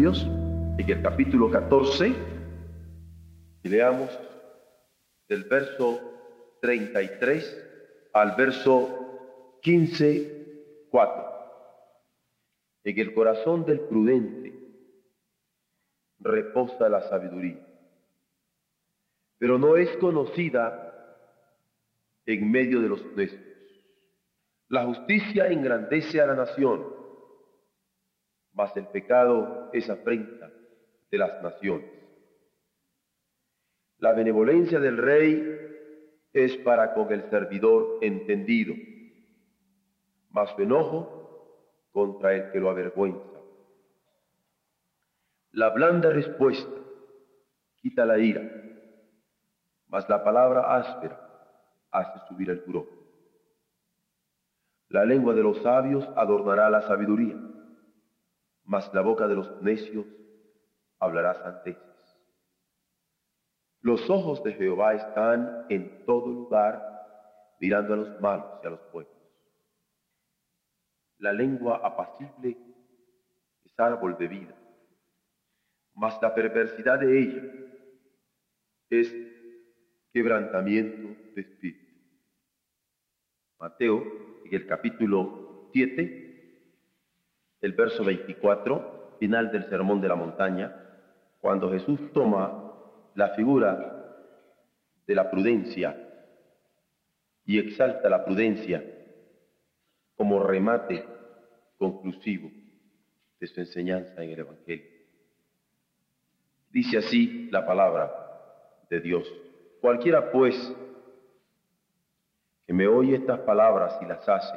Proverbios en el capítulo 14 y leamos del verso 33 al verso 15, 4. En el corazón del prudente reposa la sabiduría, pero no es conocida en medio de los necios. La justicia engrandece a la nación, mas el pecado es afrenta de las naciones. La benevolencia del rey es para con el servidor entendido, mas su enojo contra el que lo avergüenza. La blanda respuesta quita la ira, mas la palabra áspera hace subir el furor. La lengua de los sabios adornará la sabiduría, mas la boca de los necios hablará santeces. Los ojos de Jehová están en todo lugar, mirando a los malos y a los buenos. La lengua apacible es árbol de vida, mas la perversidad de ella es quebrantamiento de espíritu. Mateo, en el capítulo 7, el verso 24, final del Sermón de la Montaña, cuando Jesús toma la figura de la prudencia y exalta la prudencia como remate conclusivo de su enseñanza en el Evangelio. Dice así la palabra de Dios. Cualquiera pues que me oye estas palabras y las hace,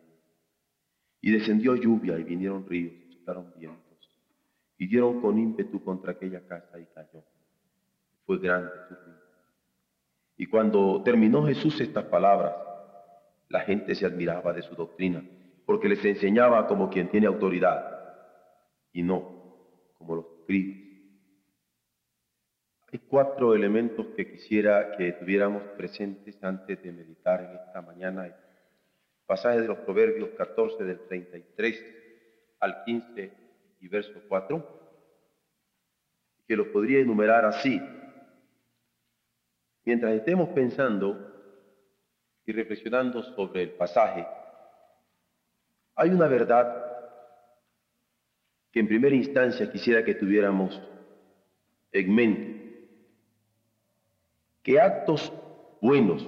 Y descendió lluvia y vinieron ríos y soplaron vientos y dieron con ímpetu contra aquella casa y cayó. Fue grande su ruina. Y cuando terminó Jesús estas palabras, la gente se admiraba de su doctrina, porque les enseñaba como quien tiene autoridad y no como los escribas. Hay cuatro elementos que quisiera que tuviéramos presentes antes de meditar en esta mañana. Pasaje de los Proverbios 14 del 33 al 15 y verso 4, que lo podría enumerar así. Mientras estemos pensando y reflexionando sobre el pasaje, hay una verdad que en primera instancia quisiera que tuviéramos en mente, que actos buenos,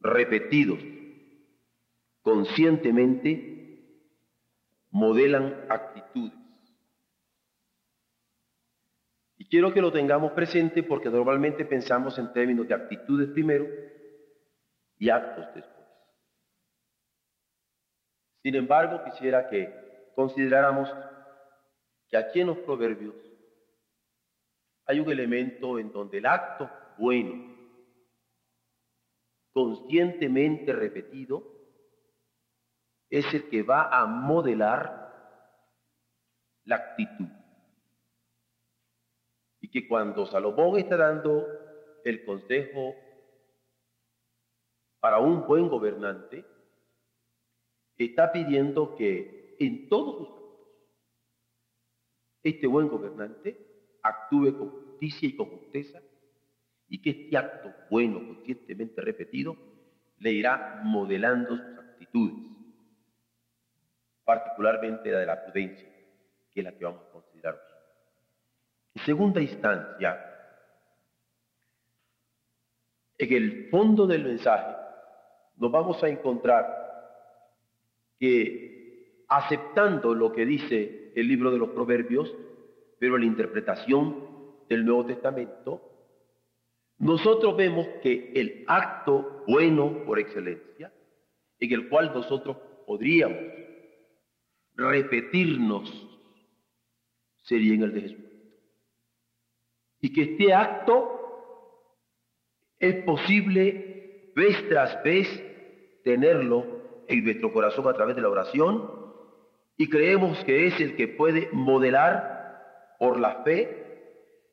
repetidos, conscientemente, modelan actitudes. Y quiero que lo tengamos presente porque normalmente pensamos en términos de actitudes primero y actos después. Sin embargo, quisiera que consideráramos que aquí en los proverbios hay un elemento en donde el acto bueno, conscientemente repetido, es el que va a modelar la actitud. Y que cuando Salomón está dando el consejo para un buen gobernante, está pidiendo que en todos los actos este buen gobernante actúe con justicia y con justeza y que este acto bueno, conscientemente repetido, le irá modelando sus actitudes. Particularmente la de la prudencia, que es la que vamos a considerar hoy. En segunda instancia, en el fondo del mensaje nos vamos a encontrar que aceptando lo que dice el libro de los proverbios, pero la interpretación del Nuevo Testamento, nosotros vemos que el acto bueno por excelencia, en el cual nosotros podríamos repetirnos, sería en el de Jesucristo. Y que este acto es posible vez tras vez tenerlo en nuestro corazón a través de la oración y creemos que es el que puede modelar por la fe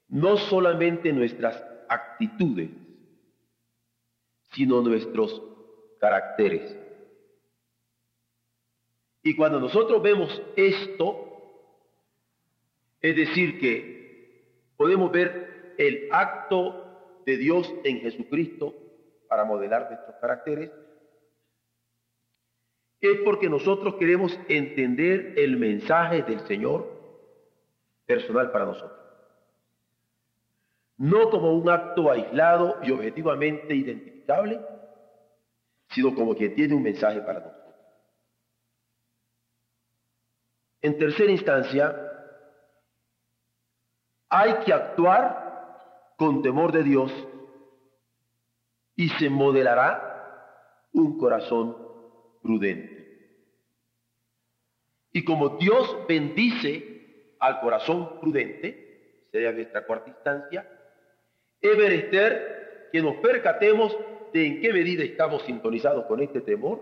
no solamente nuestras actitudes, sino nuestros caracteres. Y cuando nosotros vemos esto, es decir, que podemos ver el acto de Dios en Jesucristo para modelar nuestros caracteres, es porque nosotros queremos entender el mensaje del Señor personal para nosotros. No como un acto aislado y objetivamente identificable, sino como que tiene un mensaje para nosotros. En tercera instancia, hay que actuar con temor de Dios y se modelará un corazón prudente. Y como Dios bendice al corazón prudente, sería nuestra cuarta instancia, es menester que nos percatemos de en qué medida estamos sintonizados con este temor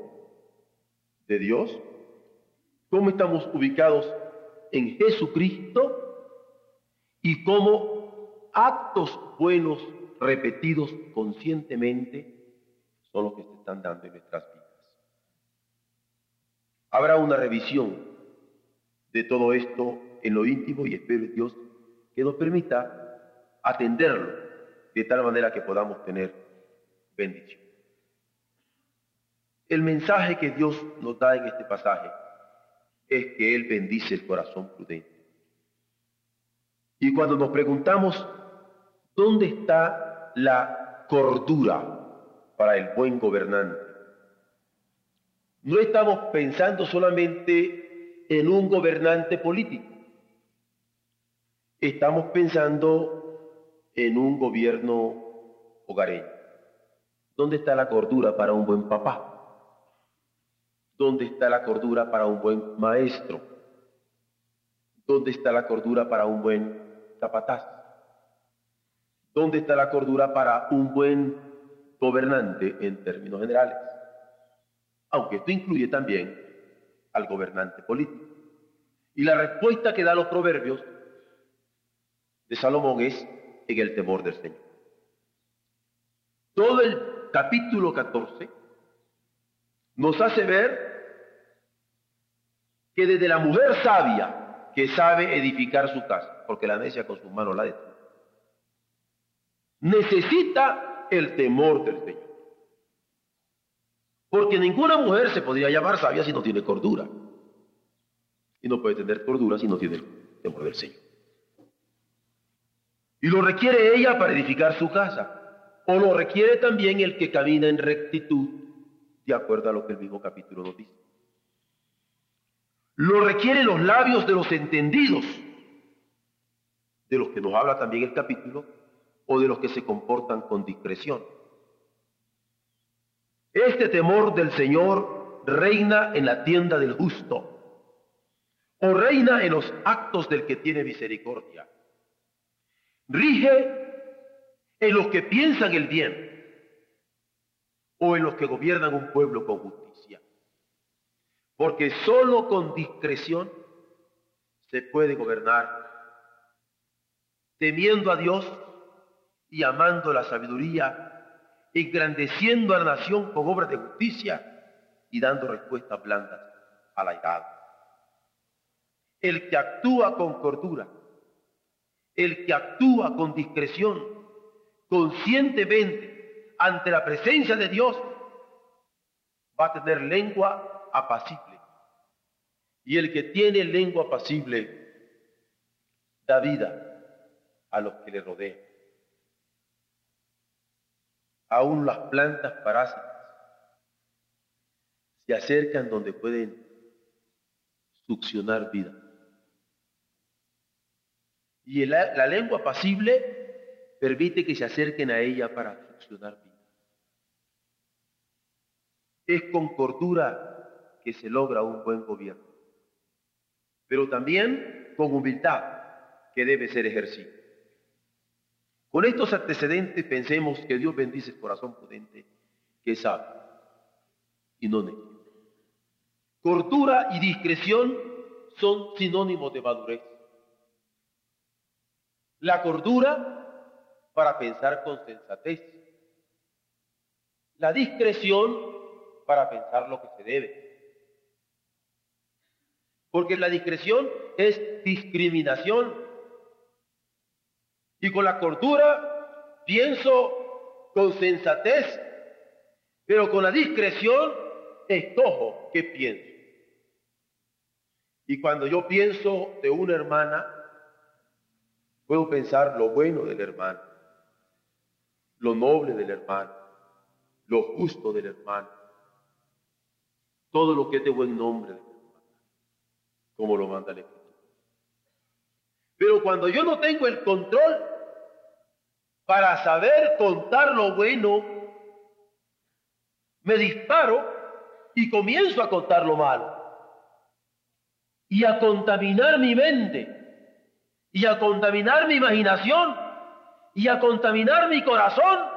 de Dios cómo estamos ubicados en Jesucristo y cómo actos buenos repetidos conscientemente son los que se están dando en nuestras vidas. Habrá una revisión de todo esto en lo íntimo y espero Dios que nos permita atenderlo de tal manera que podamos tener bendición. El mensaje que Dios nos da en este pasaje es que Él bendice el corazón prudente. Y cuando nos preguntamos, ¿dónde está la cordura para el buen gobernante? No estamos pensando solamente en un gobernante político. Estamos pensando en un gobierno hogareño. ¿Dónde está la cordura para un buen papá? ¿Dónde está la cordura para un buen maestro? ¿Dónde está la cordura para un buen capataz? ¿Dónde está la cordura para un buen gobernante en términos generales? Aunque esto incluye también al gobernante político. Y la respuesta que da los proverbios de Salomón es en el temor del Señor. Todo el capítulo 14 nos hace ver que desde la mujer sabia que sabe edificar su casa, porque la necia con sus manos la destruye, necesita el temor del Señor. Porque ninguna mujer se podría llamar sabia si no tiene cordura. Y no puede tener cordura si no tiene temor del Señor. Y lo requiere ella para edificar su casa. O lo requiere también el que camina en rectitud, de acuerdo a lo que el mismo capítulo nos dice. Lo requieren los labios de los entendidos, de los que nos habla también el capítulo, o de los que se comportan con discreción. Este temor del Señor reina en la tienda del justo, o reina en los actos del que tiene misericordia. Rige en los que piensan el bien, o en los que gobiernan un pueblo con justicia. Porque solo con discreción se puede gobernar, temiendo a Dios y amando la sabiduría, engrandeciendo a la nación con obras de justicia y dando respuestas blandas a la edad. El que actúa con cordura, el que actúa con discreción, conscientemente ante la presencia de Dios, va a tener lengua apacible Y el que tiene lengua apacible da vida a los que le rodean. Aún las plantas parásitas se acercan donde pueden succionar vida. Y la lengua apacible permite que se acerquen a ella para succionar vida. Es con cordura que se logra un buen gobierno, pero también con humildad que debe ser ejercido. Con estos antecedentes pensemos que Dios bendice el corazón prudente que sabe y no necio. Cordura y discreción son sinónimos de madurez. La cordura para pensar con sensatez. La discreción para pensar lo que se debe. Porque la discreción es discriminación. Y con la cordura pienso con sensatez, pero con la discreción escojo qué pienso. Y cuando yo pienso de una hermana, puedo pensar lo bueno del hermano, lo noble del hermano, lo justo del hermano, todo lo que es de buen nombre como lo manda el Escritura. Pero cuando yo no tengo el control para saber contar lo bueno, me disparo y comienzo a contar lo malo y a contaminar mi mente y a contaminar mi imaginación y a contaminar mi corazón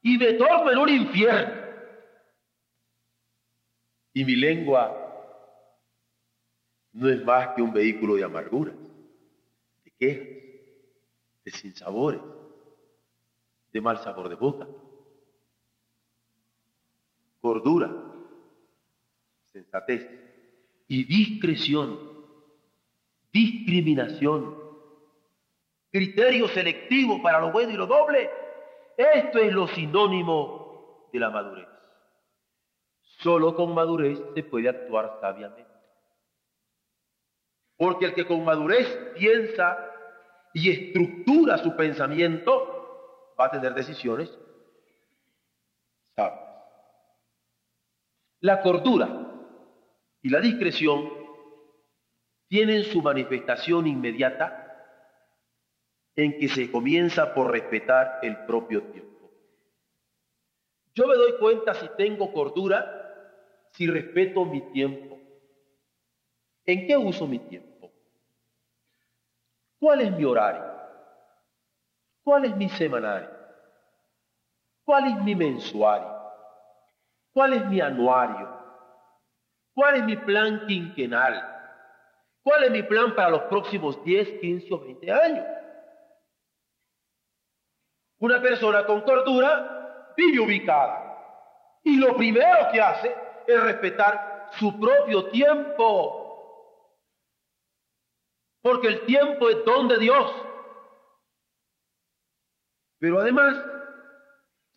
y me torno en un infierno. Y mi lengua no es más que un vehículo de amarguras, de quejas, de sinsabores, de mal sabor de boca, gordura, sensatez y discreción, discriminación, criterio selectivo para lo bueno y lo doble. Esto es lo sinónimo de la madurez. Solo con madurez se puede actuar sabiamente. Porque el que con madurez piensa y estructura su pensamiento va a tener decisiones sabias. La cordura y la discreción tienen su manifestación inmediata en que se comienza por respetar el propio tiempo. Yo me doy cuenta si tengo cordura, si respeto mi tiempo. ¿En qué uso mi tiempo? ¿Cuál es mi horario? ¿Cuál es mi semanario? ¿Cuál es mi mensuario? ¿Cuál es mi anuario? ¿Cuál es mi plan quinquenal? ¿Cuál es mi plan para los próximos 10, 15 o 20 años? Una persona con cordura vive ubicada. Y lo primero que hace es respetar su propio tiempo. Porque el tiempo es don de Dios. Pero además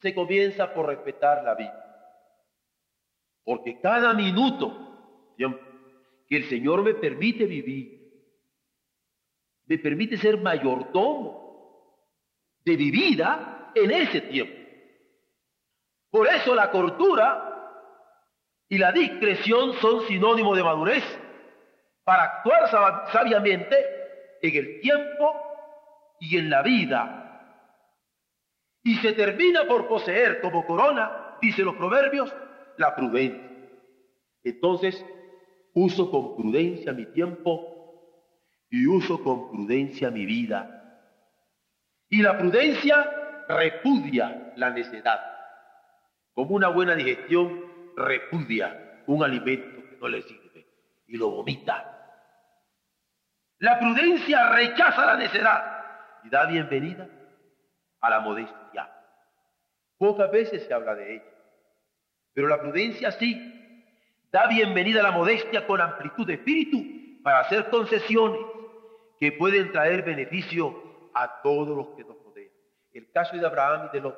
se comienza por respetar la vida. Porque cada minuto que el Señor me permite vivir, me permite ser mayordomo de mi vida en ese tiempo. Por eso la cordura y la discreción son sinónimos de madurez para actuar sabiamente en el tiempo y en la vida. Y se termina por poseer como corona, dice los proverbios, la prudencia. Entonces, uso con prudencia mi tiempo y uso con prudencia mi vida. Y la prudencia repudia la necedad. Como una buena digestión repudia un alimento que no le sirve y lo vomita. La prudencia rechaza la necedad y da bienvenida a la modestia. Pocas veces se habla de ella, pero la prudencia sí Da bienvenida a la modestia con amplitud de espíritu para hacer concesiones que pueden traer beneficio a todos los que nos rodean. El caso de Abraham y de Lot.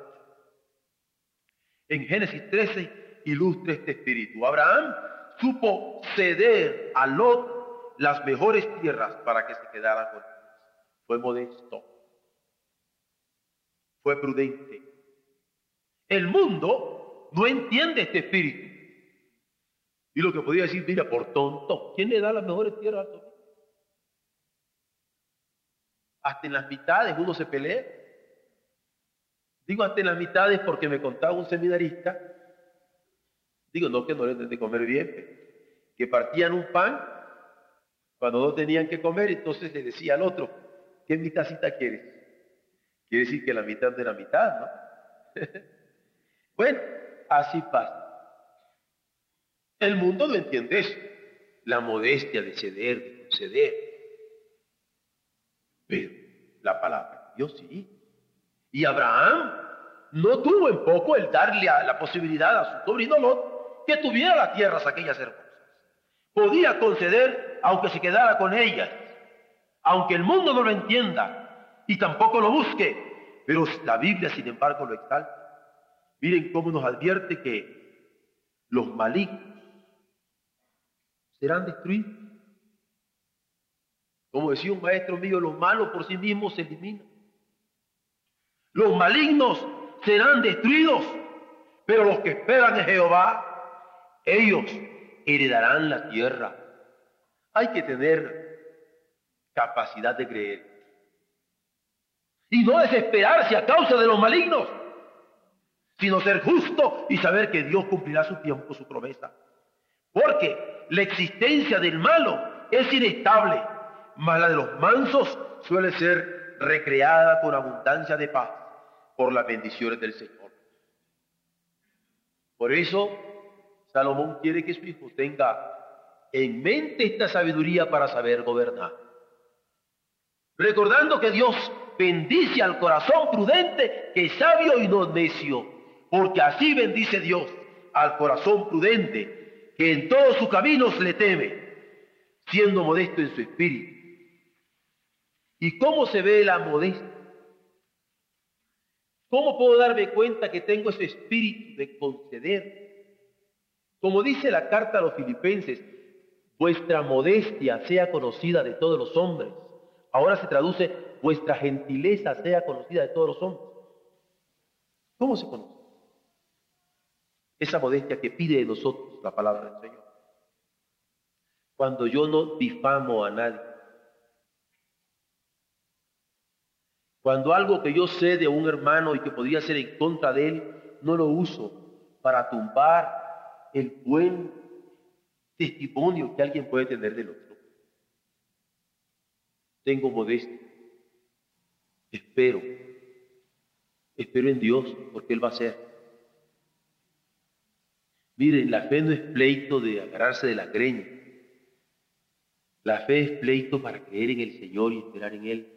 En Génesis 13 ilustra este espíritu. Abraham supo ceder a Lot las mejores tierras para que se quedara con ellas. Fue modesto, fue prudente. El mundo no entiende este espíritu. Y lo que podía decir, mira, por tonto, ¿quién le da las mejores tierras a Lot? Hasta en las mitades uno se pelea. Digo hasta en las mitades porque me contaba un seminarista, digo no que no les de comer bien, que partían un pan cuando no tenían que comer, entonces le decía al otro, ¿qué mitadcita quieres? Quiere decir que la mitad de la mitad, ¿no? bueno, así pasa. El mundo no entiende eso, la modestia de ceder, de conceder. Pero la palabra, Dios sí. Y Abraham no tuvo en poco el darle a la posibilidad a su sobrino Lot que tuviera las tierras aquellas hermosas. Podía conceder aunque se quedara con ellas, aunque el mundo no lo entienda y tampoco lo busque, pero la Biblia sin embargo lo exalta. Miren cómo nos advierte que los malignos serán destruidos. Como decía un maestro mío, los malos por sí mismos se eliminan. Los malignos serán destruidos, pero los que esperan en Jehová, ellos heredarán la tierra. Hay que tener capacidad de creer. Y no desesperarse a causa de los malignos, sino ser justo y saber que Dios cumplirá su tiempo, su promesa. Porque la existencia del malo es inestable, mas la de los mansos suele ser recreada con abundancia de paz por las bendiciones del Señor. Por eso, Salomón quiere que su hijo tenga en mente esta sabiduría para saber gobernar. Recordando que Dios bendice al corazón prudente que es sabio y no necio, porque así bendice Dios al corazón prudente que en todos sus caminos le teme, siendo modesto en su espíritu. ¿Y cómo se ve la modestia? ¿Cómo puedo darme cuenta que tengo ese espíritu de conceder? Como dice la carta a los filipenses, vuestra modestia sea conocida de todos los hombres. Ahora se traduce, vuestra gentileza sea conocida de todos los hombres. ¿Cómo se conoce? Esa modestia que pide de nosotros la palabra del Señor. Cuando yo no difamo a nadie, Cuando algo que yo sé de un hermano y que podría ser en contra de él, no lo uso para tumbar el buen testimonio que alguien puede tener del otro. Tengo modestia. Espero. Espero en Dios porque Él va a ser. Miren, la fe no es pleito de agarrarse de la greña. La fe es pleito para creer en el Señor y esperar en Él.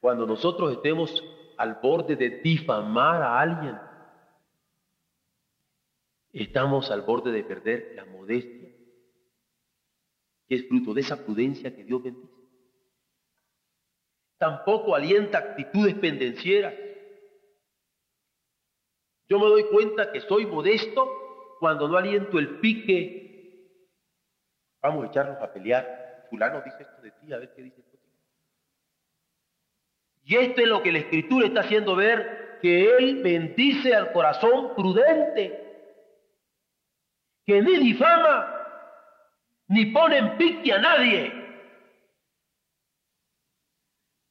Cuando nosotros estemos al borde de difamar a alguien, estamos al borde de perder la modestia, que es fruto de esa prudencia que Dios bendice. Tampoco alienta actitudes pendencieras. Yo me doy cuenta que soy modesto cuando no aliento el pique. Vamos a echarnos a pelear. Fulano dice esto de ti, a ver qué dice y esto es lo que la Escritura está haciendo ver, que Él bendice al corazón prudente, que ni difama, ni pone en pique a nadie.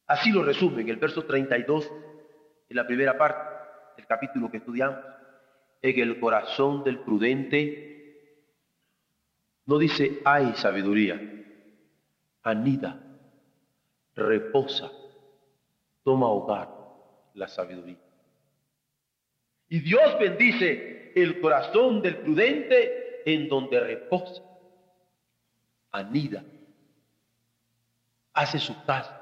Así lo resume en el verso 32, en la primera parte del capítulo que estudiamos. En el corazón del prudente no dice hay sabiduría, anida, reposa toma hogar la sabiduría. Y Dios bendice el corazón del prudente en donde reposa, anida, hace su casa,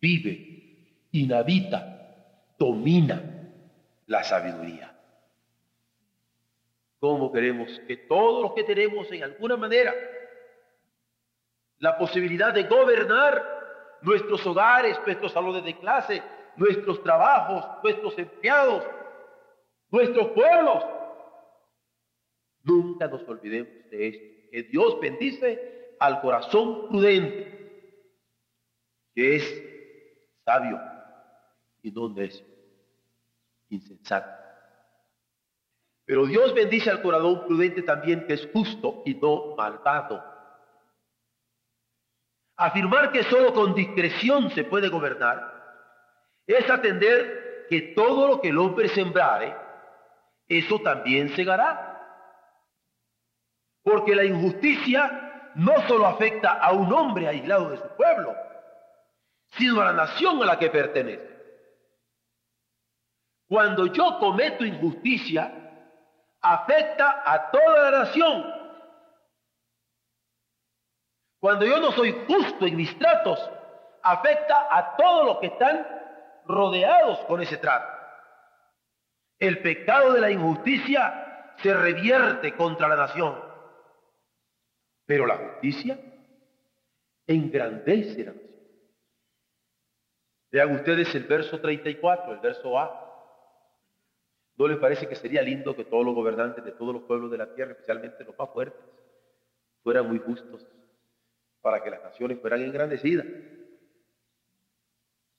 vive, inhabita, domina la sabiduría. ¿Cómo queremos que todos los que tenemos en alguna manera la posibilidad de gobernar nuestros hogares, nuestros salones de clase, nuestros trabajos, nuestros empleados, nuestros pueblos, Nunca nos olvidemos de esto, que Dios bendice al corazón prudente, que es sabio y no necio, insensato. Pero Dios bendice al corazón prudente también, que es justo y no malvado. Afirmar que solo con discreción se puede gobernar es atender que todo lo que el hombre sembrare, eso también segará. Porque la injusticia no solo afecta a un hombre aislado de su pueblo, sino a la nación a la que pertenece. Cuando yo cometo injusticia, afecta a toda la nación. Cuando yo no soy justo en mis tratos, afecta a todos los que están rodeados con ese trato. El pecado de la injusticia se revierte contra la nación, pero la justicia engrandece la nación. Vean ustedes el verso 34, el verso A. ¿No les parece que sería lindo que todos los gobernantes de todos los pueblos de la tierra, especialmente los más fuertes, fueran muy justos para que las naciones fueran engrandecidas?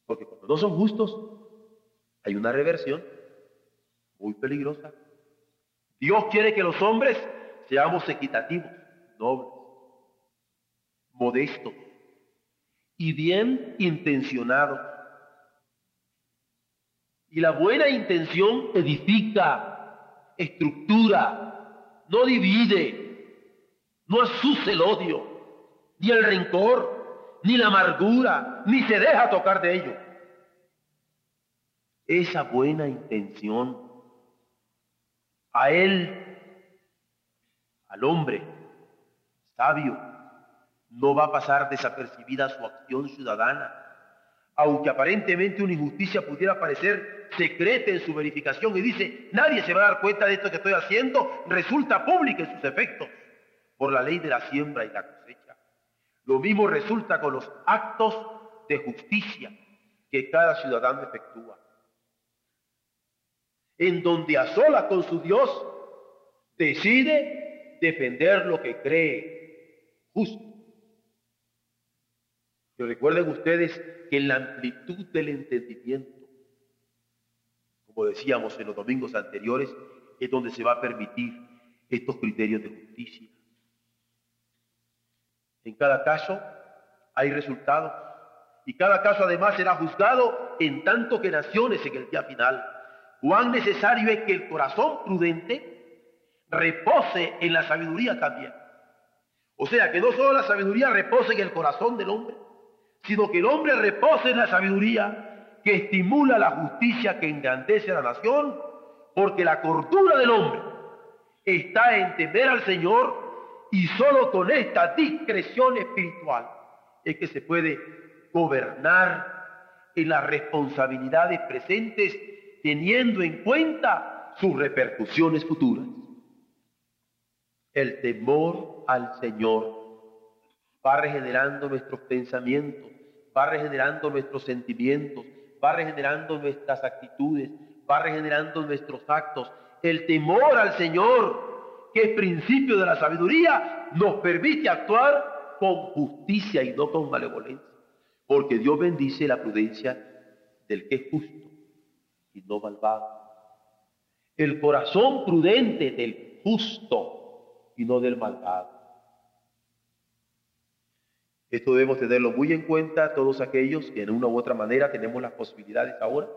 Porque cuando no son justos, hay una reversión muy peligrosa. Dios quiere que los hombres seamos equitativos, nobles, modestos y bien intencionados. Y la buena intención edifica, estructura, no divide, no asuce el odio, ni el rencor, ni la amargura, ni se deja tocar de ello. Esa buena intención a él, al hombre sabio, no va a pasar desapercibida su acción ciudadana, aunque aparentemente una injusticia pudiera parecer secreta en su verificación y dice, nadie se va a dar cuenta de esto que estoy haciendo, resulta pública en sus efectos por la ley de la siembra y la cosecha. Lo mismo resulta con los actos de justicia que cada ciudadano efectúa. En donde a solas con su Dios decide defender lo que cree justo. Pero recuerden ustedes que la amplitud del entendimiento, como decíamos en los domingos anteriores, es donde se va a permitir estos criterios de justicia. En cada caso hay resultados y cada caso además será juzgado en tanto que naciones en el día final. Cuán necesario es que el corazón prudente repose en la sabiduría también. O sea, que no solo la sabiduría repose en el corazón del hombre, sino que el hombre repose en la sabiduría que estimula la justicia que engrandece a la nación, porque la cordura del hombre está en temer al Señor y solo con esta discreción espiritual es que se puede gobernar en las responsabilidades presentes teniendo en cuenta sus repercusiones futuras. El temor al Señor va regenerando nuestros pensamientos, va regenerando nuestros sentimientos, va regenerando nuestras actitudes, va regenerando nuestros actos. El temor al Señor que es principio de la sabiduría, nos permite actuar con justicia y no con malevolencia. Porque Dios bendice la prudencia del que es justo y no malvado. El corazón prudente del justo y no del malvado. Esto debemos tenerlo muy en cuenta todos aquellos que en una u otra manera tenemos las posibilidades ahora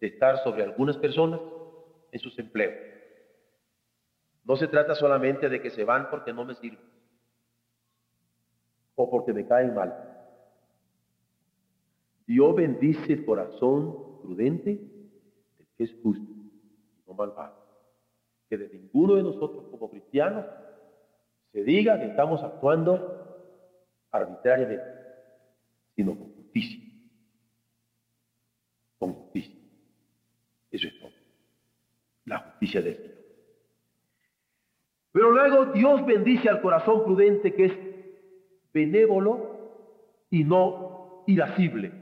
de estar sobre algunas personas en sus empleos. No se trata solamente de que se van porque no me sirven o porque me caen mal. Dios bendice el corazón prudente del que es justo y no malvado. Que de ninguno de nosotros como cristianos se diga que estamos actuando arbitrariamente, sino con justicia. Con justicia. Eso es todo. La justicia de Dios. Pero luego Dios bendice al corazón prudente que es benévolo y no irascible.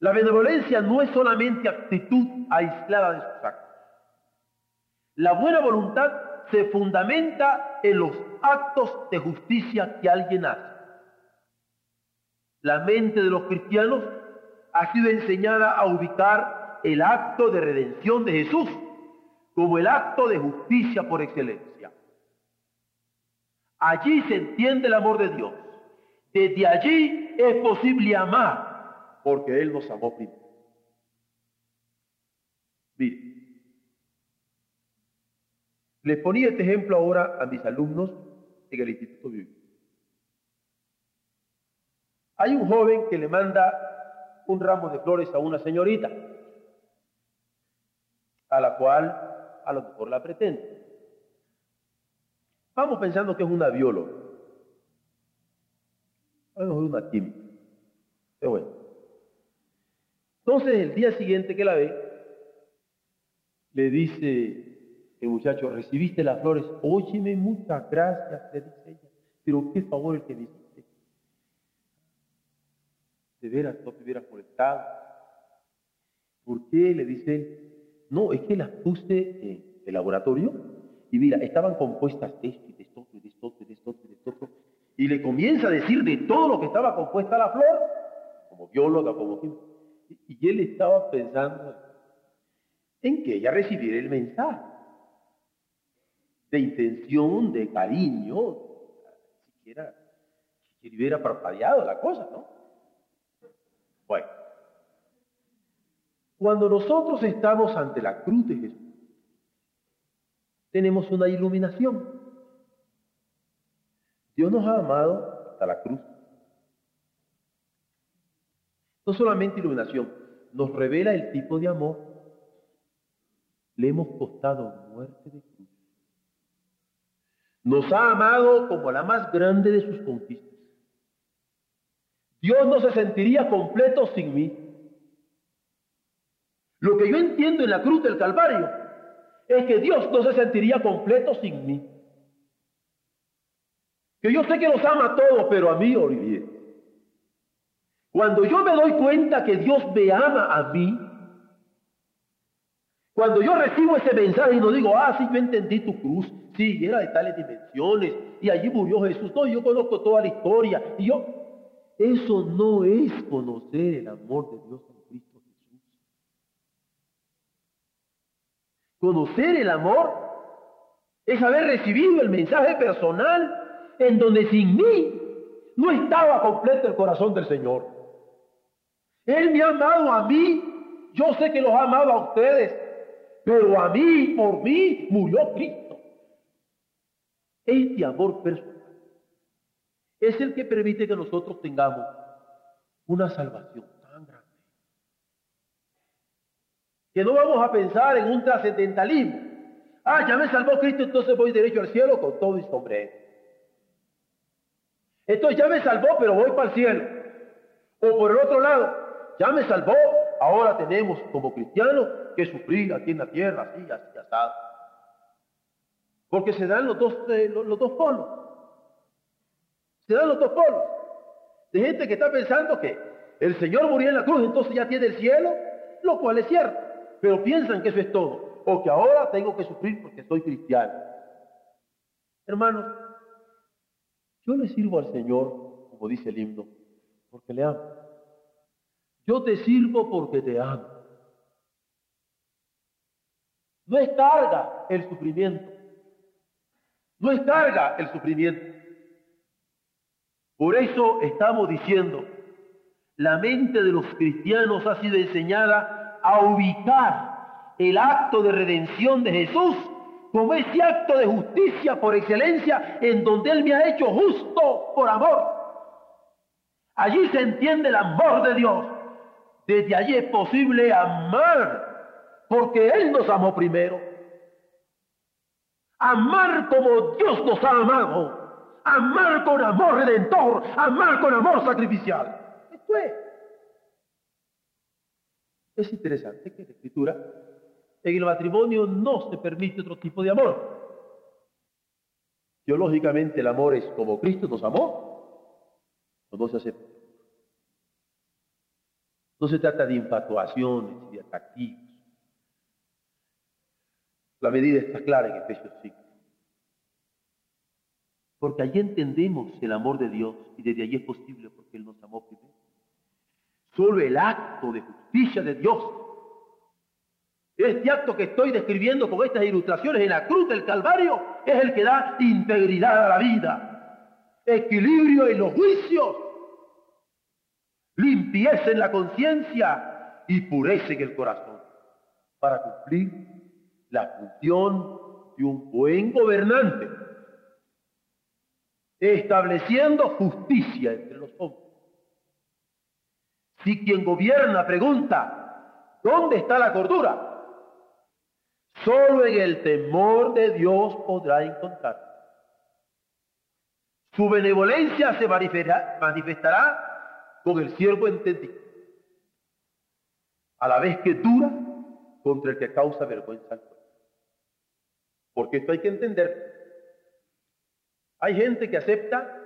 La benevolencia no es solamente actitud aislada de sus actos. La buena voluntad se fundamenta en los actos de justicia que alguien hace. La mente de los cristianos ha sido enseñada a ubicar el acto de redención de Jesús como el acto de justicia por excelencia. Allí se entiende el amor de Dios. Desde allí es posible amar, porque Él nos amó primero. Mire, les ponía este ejemplo ahora a mis alumnos en el Instituto Bíblico. Hay un joven que le manda un ramo de flores a una señorita, a la cual a lo mejor la pretende. Vamos pensando que es una bióloga, a lo mejor una química. Pero bueno. Entonces, el día siguiente que la ve, le dice el muchacho, recibiste las flores, óyeme, muchas gracias, le dice ella, pero qué favor el que me hiciste. De veras, no te hubieras molestado. ¿Por qué? Le dice él, no, es que las puse en el laboratorio y mira, estaban compuestas de esto y de esto y de esto y de esto y de esto. Y le comienza a decir de todo lo que estaba compuesta la flor, como bióloga, como. Y él estaba pensando en que ella recibiera el mensaje de intención, de cariño, siquiera, hubiera parpadeado la cosa, ¿no? Bueno, cuando nosotros estamos ante la cruz de Jesús, tenemos una iluminación. Dios nos ha amado hasta la cruz. No solamente iluminación, nos revela el tipo de amor. Le hemos costado muerte de. Nos ha amado como la más grande de sus conquistas. Dios no se sentiría completo sin mí. Lo que yo entiendo en la cruz del Calvario es que Dios no se sentiría completo sin mí. Que yo sé que los ama a todos, pero a mí, Olivier. Cuando yo me doy cuenta que Dios me ama a mí, cuando yo recibo ese mensaje y no digo, ah, sí, yo entendí tu cruz, sí, era de tales dimensiones, y allí murió Jesús. No, yo conozco toda la historia. Y yo, eso no es conocer el amor de Dios en Cristo Jesús. Conocer el amor es haber recibido el mensaje personal en donde sin mí no estaba completo el corazón del Señor. Él me ha amado a mí, yo sé que los ha amado a ustedes, pero a mí, por mí, murió Cristo. Este amor personal es el que permite que nosotros tengamos una salvación tan grande. Que no vamos a pensar en un trascendentalismo. Ah, ya me salvó Cristo, entonces voy derecho al cielo con todo y sombrero. Entonces ya me salvó, pero voy para el cielo. O por el otro lado, ya me salvó, ahora tenemos como cristianos que sufrir aquí en la tierra, así, así, así. Porque se dan los dos, eh, los, dos polos. Se dan los dos polos. De gente que está pensando que el Señor murió en la cruz, entonces ya tiene el cielo, lo cual es cierto. Pero piensan que eso es todo. O que ahora tengo que sufrir porque soy cristiano. Hermanos, yo le sirvo al Señor, como dice el himno, porque le amo. Yo te sirvo porque te amo. No es carga el sufrimiento. No es carga el sufrimiento. Por eso estamos diciendo, la mente de los cristianos ha sido enseñada a ubicar el acto de redención de Jesús como ese acto de justicia por excelencia en donde Él me ha hecho justo por amor. Allí se entiende el amor de Dios. Desde allí es posible amar, porque Él nos amó primero. Amar como Dios nos ha amado. Amar con amor redentor. Amar con amor sacrificial. Esto es. Es interesante que en la escritura, en el matrimonio no se permite otro tipo de amor. Teológicamente el amor es como Cristo nos amó, no se acepta. No se trata de infatuaciones y de atractivos. La medida está clara en Efesios 5. Porque allí entendemos el amor de Dios y desde allí es posible porque Él nos amó primero. Solo el acto de justicia de Dios, este acto que estoy describiendo con estas ilustraciones en la cruz del Calvario, es el que da integridad a la vida, equilibrio en los juicios, limpieza en la conciencia y pureza en el corazón para cumplir la función de un buen gobernante, estableciendo justicia entre los hombres. Si quien gobierna pregunta, ¿dónde está la cordura? Solo en el temor de Dios podrá encontrar. Su benevolencia se manifestará con el siervo entendido, a la vez que dura contra el que causa vergüenza al pueblo. Porque esto hay que entender. Hay gente que acepta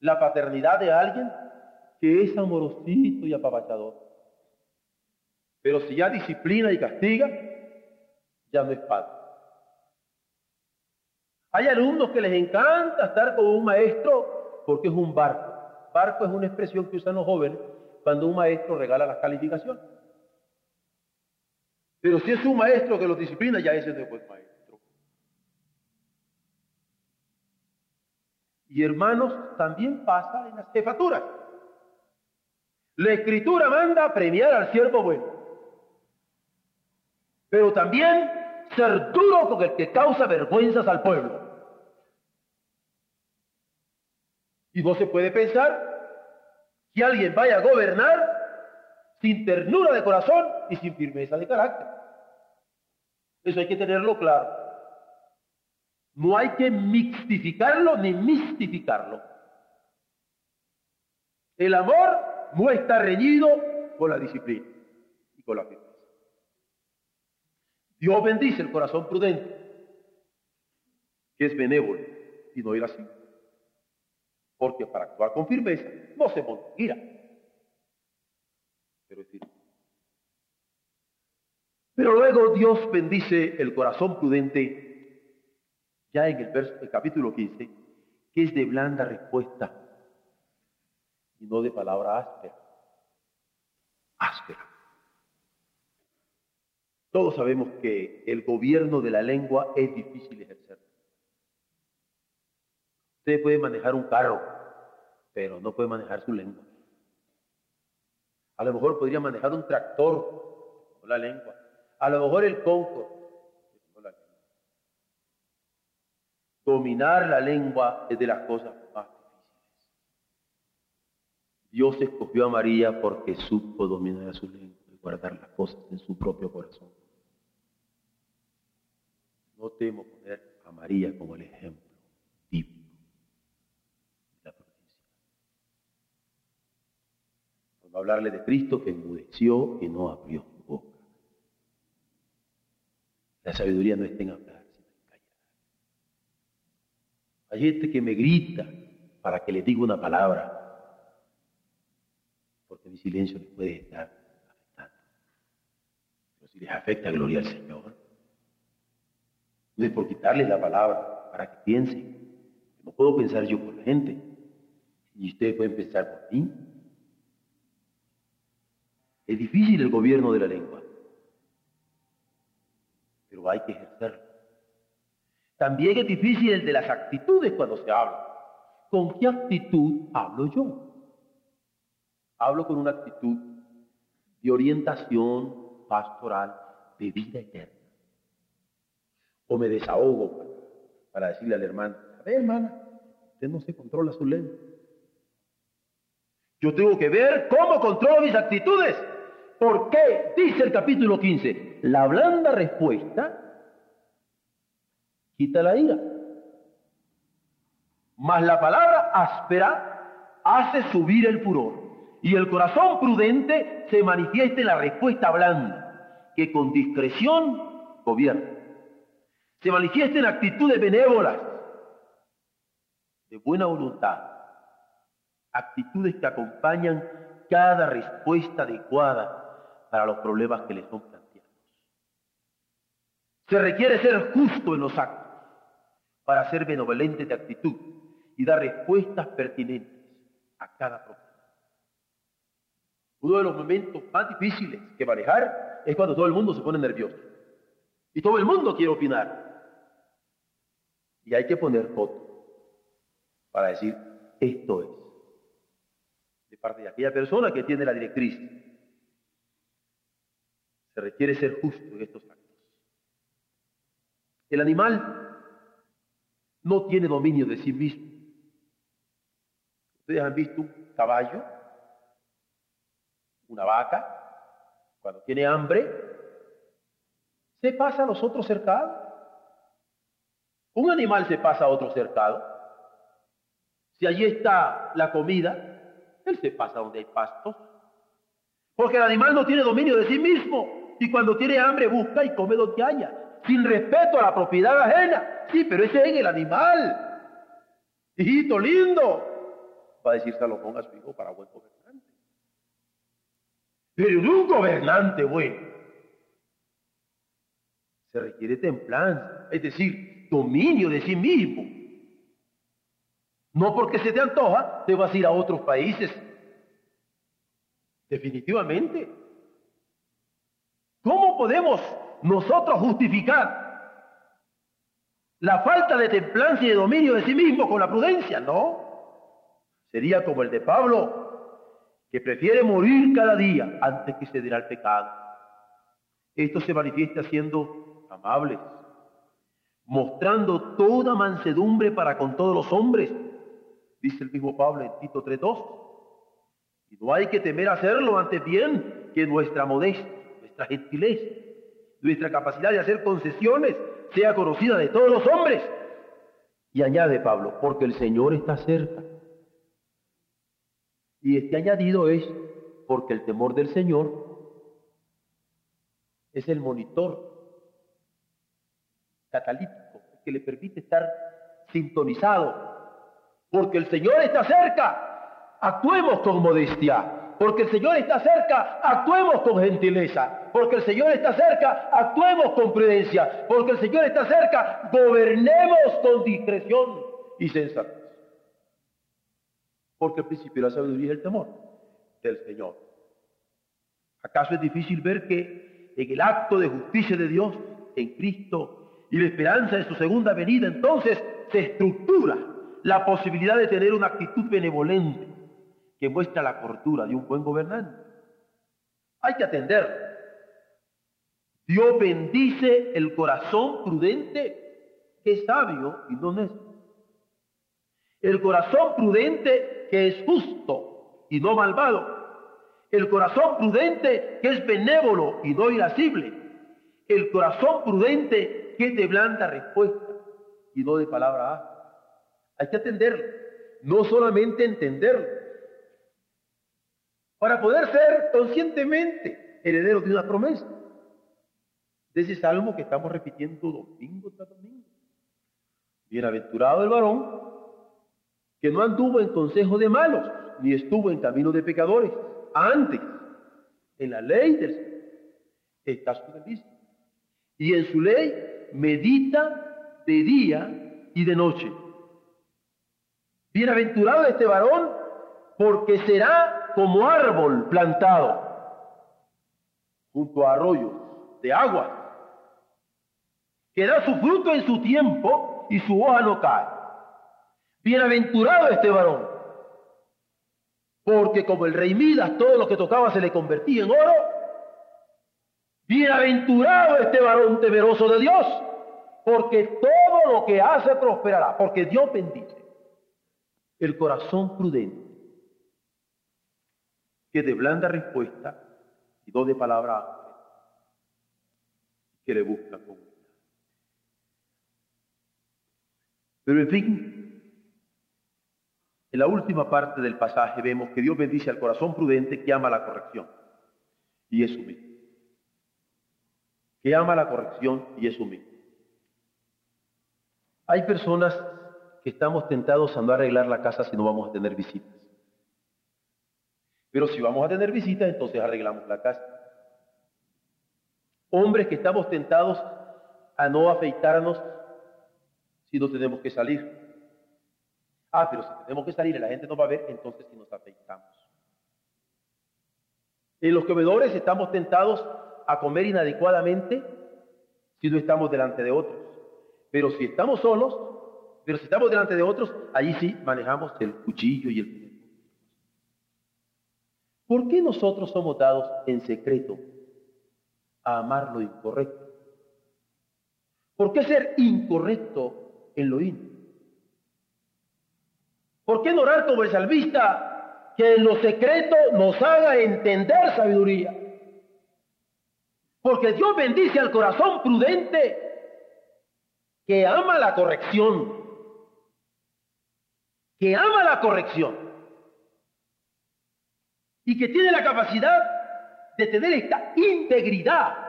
la paternidad de alguien que es amorosito y apapachador. Pero si ya disciplina y castiga, ya no es padre. Hay alumnos que les encanta estar con un maestro porque es un barco. Barco es una expresión que usan los jóvenes cuando un maestro regala las calificaciones. Pero si es un maestro que los disciplina, ya ese es buen maestro. Y hermanos, también pasa en las jefaturas. La escritura manda premiar al siervo bueno, pero también ser duro con el que causa vergüenzas al pueblo. Y no se puede pensar que alguien vaya a gobernar sin ternura de corazón y sin firmeza de carácter. Eso hay que tenerlo claro. No hay que mixtificarlo ni mistificarlo. El amor no está reñido con la disciplina y con la firmeza. Dios bendice el corazón prudente, que es benévolo y no ir así. Porque para actuar con firmeza no se monta ira, pero. Pero luego Dios bendice el corazón prudente ya en el, verso, el capítulo 15, que es de blanda respuesta y no de palabra áspera. Áspera. Todos sabemos que el gobierno de la lengua es difícil ejercer. Usted puede manejar un carro, pero no puede manejar su lengua. A lo mejor podría manejar un tractor con la lengua. A lo mejor el Concord Dominar la lengua es de las cosas más difíciles. Dios escogió a María porque supo dominar su lengua y guardar las cosas en su propio corazón. No temo poner a María como el ejemplo típico de la provincia. Hablarle de Cristo que enmudeció y no abrió boca. La sabiduría no está en hablar hay gente que me grita para que le diga una palabra, porque mi silencio les puede estar afectando. Pero si les afecta, gloria al Señor. No es por quitarles la palabra para que piensen. No puedo pensar yo por la gente. Y ustedes pueden pensar por mí. Es difícil el gobierno de la lengua, pero hay que ejercerlo. También es difícil el de las actitudes cuando se habla. ¿Con qué actitud hablo yo? Hablo con una actitud de orientación pastoral de vida eterna. O me desahogo para decirle al hermano, a ver hermana, usted no se controla su lengua. Yo tengo que ver cómo controlo mis actitudes. ¿Por qué? Dice el capítulo 15, la blanda respuesta quita la ira. Mas la palabra áspera hace subir el furor. Y el corazón prudente se manifiesta en la respuesta blanda, que con discreción gobierna. Se manifiesta en actitudes benévolas, de buena voluntad, actitudes que acompañan cada respuesta adecuada para los problemas que le son planteados. Se requiere ser justo en los actos para ser benevolente de actitud y da respuestas pertinentes a cada problema. Uno de los momentos más difíciles que manejar es cuando todo el mundo se pone nervioso y todo el mundo quiere opinar. Y hay que poner foto para decir, esto es, de parte de aquella persona que tiene la directriz. Se requiere ser justo en estos actos. El animal no tiene dominio de sí mismo. Ustedes han visto un caballo, una vaca, cuando tiene hambre, se pasa a los otros cercados. Un animal se pasa a otro cercado. Si allí está la comida, él se pasa donde hay pastos. Porque el animal no tiene dominio de sí mismo. Y cuando tiene hambre busca y come donde haya. Sin respeto a la propiedad ajena. Sí, pero ese es el animal. Hijito lindo va a decir Salomón a su hijo para buen gobernante. Pero de un gobernante bueno se requiere templanza, es decir, dominio de sí mismo. No porque se te antoja, te vas a ir a otros países. Definitivamente. ¿Cómo podemos nosotros justificar la falta de templanza y de dominio de sí mismo con la prudencia? No. Sería como el de Pablo, que prefiere morir cada día antes que ceder al pecado. Esto se manifiesta siendo amables, mostrando toda mansedumbre para con todos los hombres, dice el mismo Pablo en Tito 3.2. Y no hay que temer hacerlo, antes bien que nuestra modestia, nuestra gentileza, nuestra capacidad de hacer concesiones sea conocida de todos los hombres. Y añade Pablo, porque el Señor está cerca. Y este añadido es porque el temor del Señor es el monitor catalítico que le permite estar sintonizado. Porque el Señor está cerca, actuemos con modestia. Porque el Señor está cerca, actuemos con gentileza. Porque el Señor está cerca, actuemos con prudencia. Porque el Señor está cerca, gobernemos con discreción y sensatez. Porque el principio de la sabiduría es el temor del Señor. ¿Acaso es difícil ver que en el acto de justicia de Dios en Cristo y la esperanza de su segunda venida, entonces se estructura la posibilidad de tener una actitud benevolente que muestra la cordura de un buen gobernante? Hay que atender. Dios bendice el corazón prudente que es sabio y no necio. El corazón prudente que es justo y no malvado. El corazón prudente que es benévolo y no irascible. El corazón prudente que es de blanda respuesta y no de palabra áspera. Hay que atenderlo, no solamente entenderlo. Para poder ser conscientemente herederos de una promesa. De ese salmo que estamos repitiendo domingo tras domingo. Bienaventurado el varón que no anduvo en consejo de malos, ni estuvo en camino de pecadores. Antes, en la ley del Señor, está su delicia. Y en su ley medita de día y de noche. Bienaventurado este varón, porque será como árbol plantado junto a arroyos de agua, que da su fruto en su tiempo y su hoja no cae. Bienaventurado este varón, porque como el rey Midas todo lo que tocaba se le convertía en oro. Bienaventurado este varón temeroso de Dios, porque todo lo que hace prosperará, porque Dios bendice el corazón prudente, que de blanda respuesta y dos de palabra que le busca con Pero en fin, en la última parte del pasaje vemos que Dios bendice al corazón prudente que ama la corrección y es humilde. Que ama la corrección y es humilde. Hay personas que estamos tentados a no arreglar la casa si no vamos a tener visitas. Pero si vamos a tener visitas, entonces arreglamos la casa. Hombres que estamos tentados a no afeitarnos si no tenemos que salir. Ah, pero si tenemos que salir y la gente no va a ver, entonces si nos afeitamos. En los comedores estamos tentados a comer inadecuadamente si no estamos delante de otros. Pero si estamos solos, pero si estamos delante de otros, allí sí manejamos el cuchillo y el ¿Por qué nosotros somos dados en secreto a amar lo incorrecto? ¿Por qué ser incorrecto en lo íntimo? ¿Por qué no orar como el salvista que en lo secreto nos haga entender sabiduría? Porque Dios bendice al corazón prudente que ama la corrección, que ama la corrección y que tiene la capacidad de tener esta integridad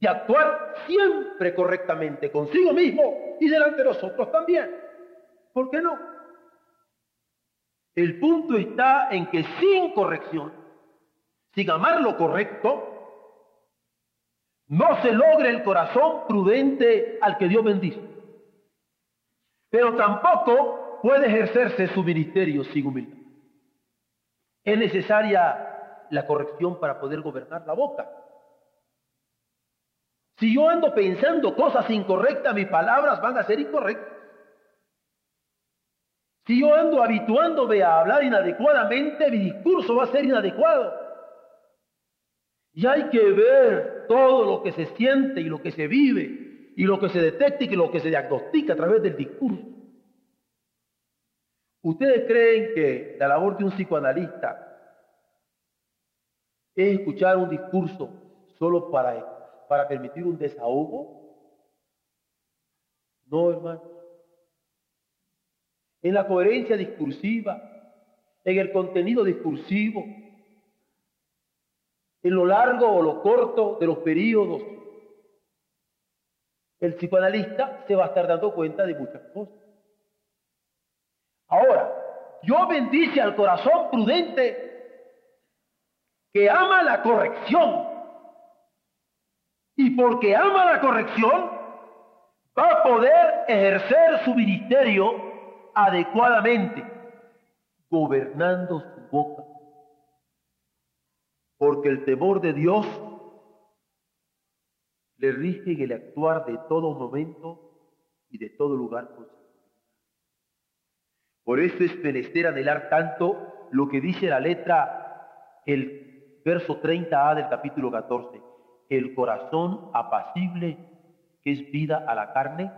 de actuar siempre correctamente consigo mismo y delante de nosotros también. ¿Por qué no? El punto está en que sin corrección, sin amar lo correcto, no se logra el corazón prudente al que Dios bendice. Pero tampoco puede ejercerse su ministerio sin humildad. Es necesaria la corrección para poder gobernar la boca. Si yo ando pensando cosas incorrectas, mis palabras van a ser incorrectas. Si yo ando habituándome a hablar inadecuadamente, mi discurso va a ser inadecuado. Y hay que ver todo lo que se siente y lo que se vive y lo que se detecta y lo que se diagnostica a través del discurso. ¿Ustedes creen que la labor de un psicoanalista es escuchar un discurso solo para, para permitir un desahogo? No, hermano. En la coherencia discursiva, en el contenido discursivo, en lo largo o lo corto de los periodos, el psicoanalista se va a estar dando cuenta de muchas cosas. Ahora, Dios bendice al corazón prudente que ama la corrección. Y porque ama la corrección, va a poder ejercer su ministerio adecuadamente, gobernando su boca. Porque el temor de Dios le rige en el actuar de todo momento y de todo lugar por eso es menester anhelar tanto lo que dice la letra, el verso 30a del capítulo 14, el corazón apacible que es vida a la carne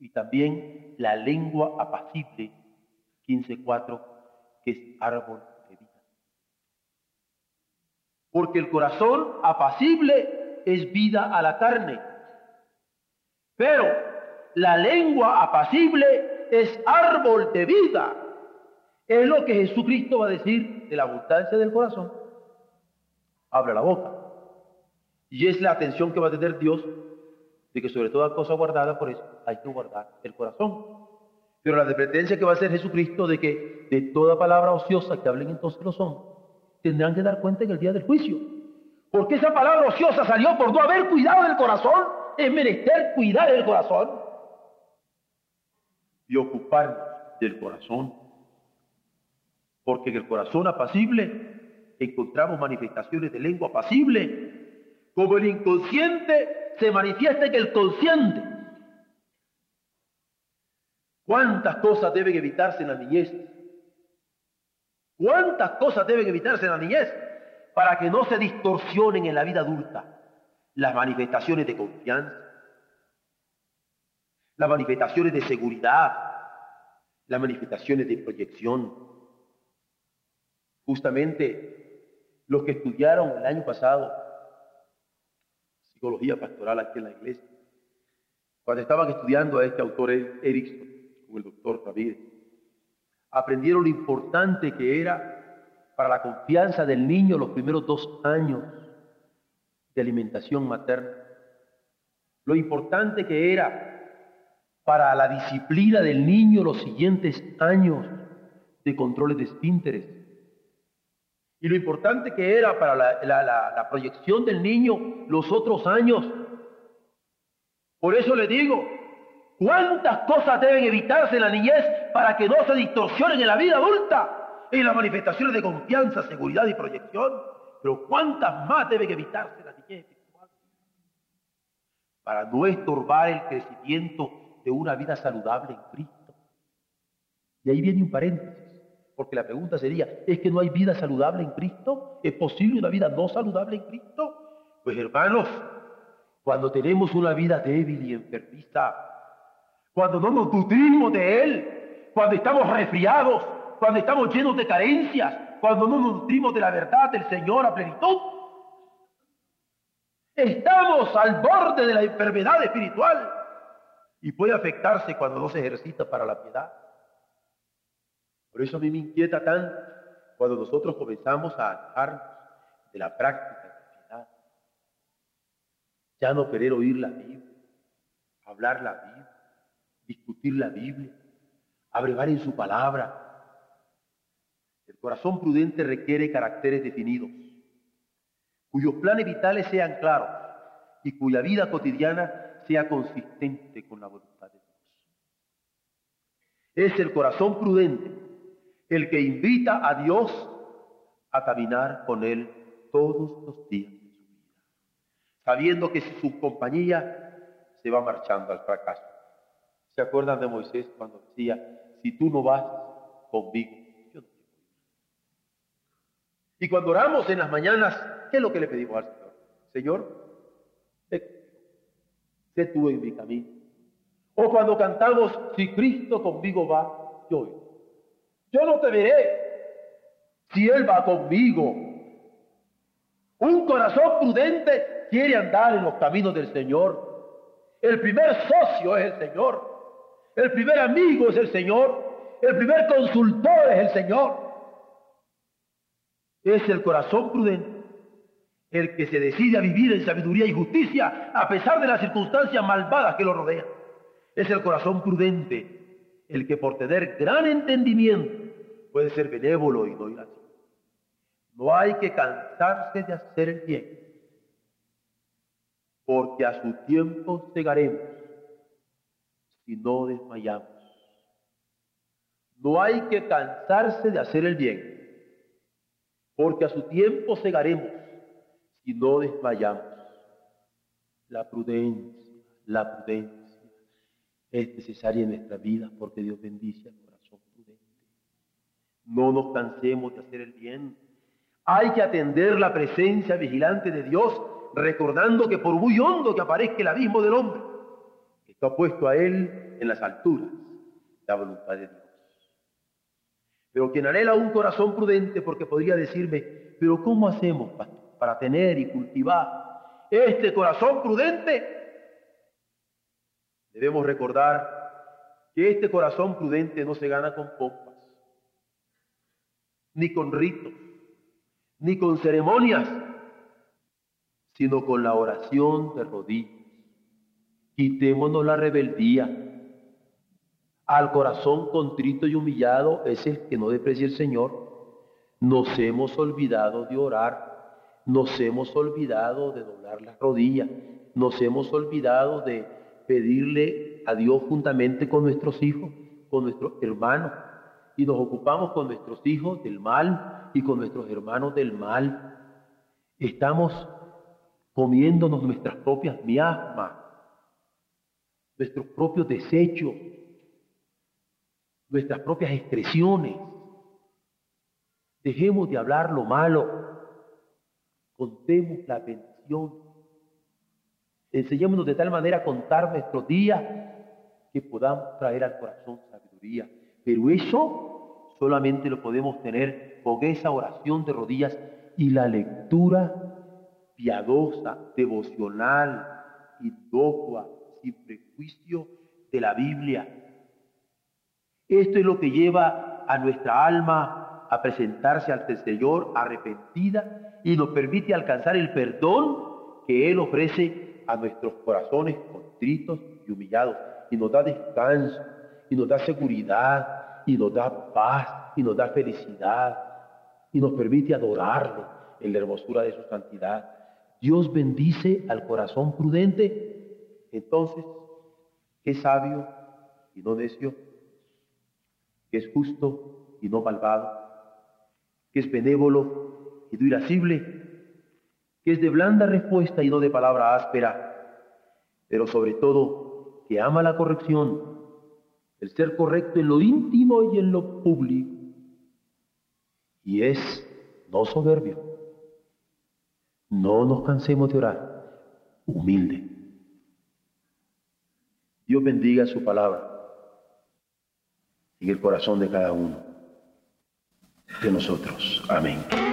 y también la lengua apacible 15.4 que es árbol de vida. Porque el corazón apacible es vida a la carne, pero la lengua apacible es árbol de vida. Es lo que Jesucristo va a decir de la abundancia del corazón. Abre la boca. Y es la atención que va a tener Dios de que sobre toda cosa guardada, por eso hay que guardar el corazón. Pero la advertencia que va a hacer Jesucristo de que de toda palabra ociosa que hablen entonces los hombres, tendrán que dar cuenta en el día del juicio. Porque esa palabra ociosa salió por no haber cuidado del corazón. Es menester cuidar el corazón y ocuparnos del corazón. Porque en el corazón apacible encontramos manifestaciones de lengua apacible, como el inconsciente se manifiesta en el consciente. ¿Cuántas cosas deben evitarse en la niñez? ¿Cuántas cosas deben evitarse en la niñez para que no se distorsionen en la vida adulta las manifestaciones de confianza, las manifestaciones de seguridad, las manifestaciones de proyección. Justamente los que estudiaron el año pasado psicología pastoral aquí en la iglesia, cuando estaban estudiando a este autor Erickson, con el doctor Ramírez, aprendieron lo importante que era para la confianza del niño los primeros dos años de alimentación materna, lo importante que era para la disciplina del niño los siguientes años de controles de esfínteres. Y lo importante que era para la, proyección del niño los otros años. Por eso le digo, ¿Cuántas cosas deben evitarse en la niñez para que no se distorsionen en la vida adulta? En las manifestaciones de confianza, seguridad y proyección. Pero ¿cuántas más deben evitarse en la niñez? Para no estorbar el crecimiento de una vida saludable en Cristo. Y ahí viene un paréntesis, porque la pregunta sería, ¿es que no hay vida saludable en Cristo? ¿Es posible una vida no saludable en Cristo? Pues hermanos, cuando tenemos una vida débil y enfermiza, cuando no nos nutrimos de Él, cuando estamos resfriados, cuando estamos llenos de carencias, cuando no nos nutrimos de la verdad del Señor a plenitud. Estamos al borde de la enfermedad espiritual y puede afectarse cuando no se ejercita para la piedad. Por eso a mí me inquieta tanto cuando nosotros comenzamos a alejarnos de la práctica de la piedad. Ya no querer oír la Biblia, hablar la Biblia discutir la Biblia, abrevar en su palabra. El corazón prudente requiere caracteres definidos, cuyos planes vitales sean claros y cuya vida cotidiana sea consistente con la voluntad de Dios. Es el corazón prudente el que invita a Dios a caminar con Él todos los días de su vida, sabiendo que su compañía se va marchando al fracaso. ¿Se acuerdan de Moisés cuando decía, si tú no vas conmigo, yo no voy? Y cuando oramos en las mañanas, ¿qué es lo que le pedimos al Señor? Señor, sé, tú en mi camino. O cuando cantamos, si Cristo conmigo va, yo voy. Yo no te veré si Él va conmigo. Un corazón prudente quiere andar en los caminos del Señor. El primer socio es el Señor. El primer amigo es el Señor. El primer consultor es el Señor. Es el corazón prudente el que se decide a vivir en sabiduría y justicia a pesar de las circunstancias malvadas que lo rodean. Es el corazón prudente el que por tener gran entendimiento puede ser benévolo y irascible. No hay que cansarse de hacer el bien, porque a su tiempo cegaremos y no desmayamos. No hay que cansarse de hacer el bien, porque a su tiempo cegaremos si no desmayamos. La prudencia, la prudencia es necesaria en nuestra vida porque Dios bendice al corazón prudente. No nos cansemos de hacer el bien. Hay que atender la presencia vigilante de Dios, recordando que por muy hondo que aparezca el abismo del hombre, está puesto a Él en las alturas, la voluntad de Dios. Pero quien anhela un corazón prudente, porque podría decirme, pero ¿cómo hacemos para tener y cultivar este corazón prudente? Debemos recordar que este corazón prudente no se gana con pompas, ni con ritos, ni con ceremonias, sino con la oración de rodillas Quitémonos la rebeldía. Al corazón contrito y humillado es el que no deprecia el Señor. Nos hemos olvidado de orar, nos hemos olvidado de doblar las rodillas, nos hemos olvidado de pedirle a Dios juntamente con nuestros hijos, con nuestros hermanos, y nos ocupamos con nuestros hijos del mal y con nuestros hermanos del mal. Estamos comiéndonos nuestras propias miasmas nuestros propios desechos, nuestras propias expresiones. Dejemos de hablar lo malo, contemos la bendición. Enseñémonos de tal manera a contar nuestros días que podamos traer al corazón sabiduría. Pero eso solamente lo podemos tener con esa oración de rodillas y la lectura piadosa, devocional, indocua, sin prejuicio de la Biblia. Esto es lo que lleva a nuestra alma a presentarse ante el Señor arrepentida y nos permite alcanzar el perdón que Él ofrece a nuestros corazones contritos y humillados. Y nos da descanso, y nos da seguridad, y nos da paz, y nos da felicidad, y nos permite adorarle en la hermosura de su santidad. Dios bendice al corazón prudente entonces, que es sabio y no necio, que es justo y no malvado, que es benévolo y no irascible, que es de blanda respuesta y no de palabra áspera, pero sobre todo que ama la corrección, el ser correcto en lo íntimo y en lo público, y es no soberbio. No nos cansemos de orar, humilde. Dios bendiga su palabra en el corazón de cada uno de nosotros. Amén.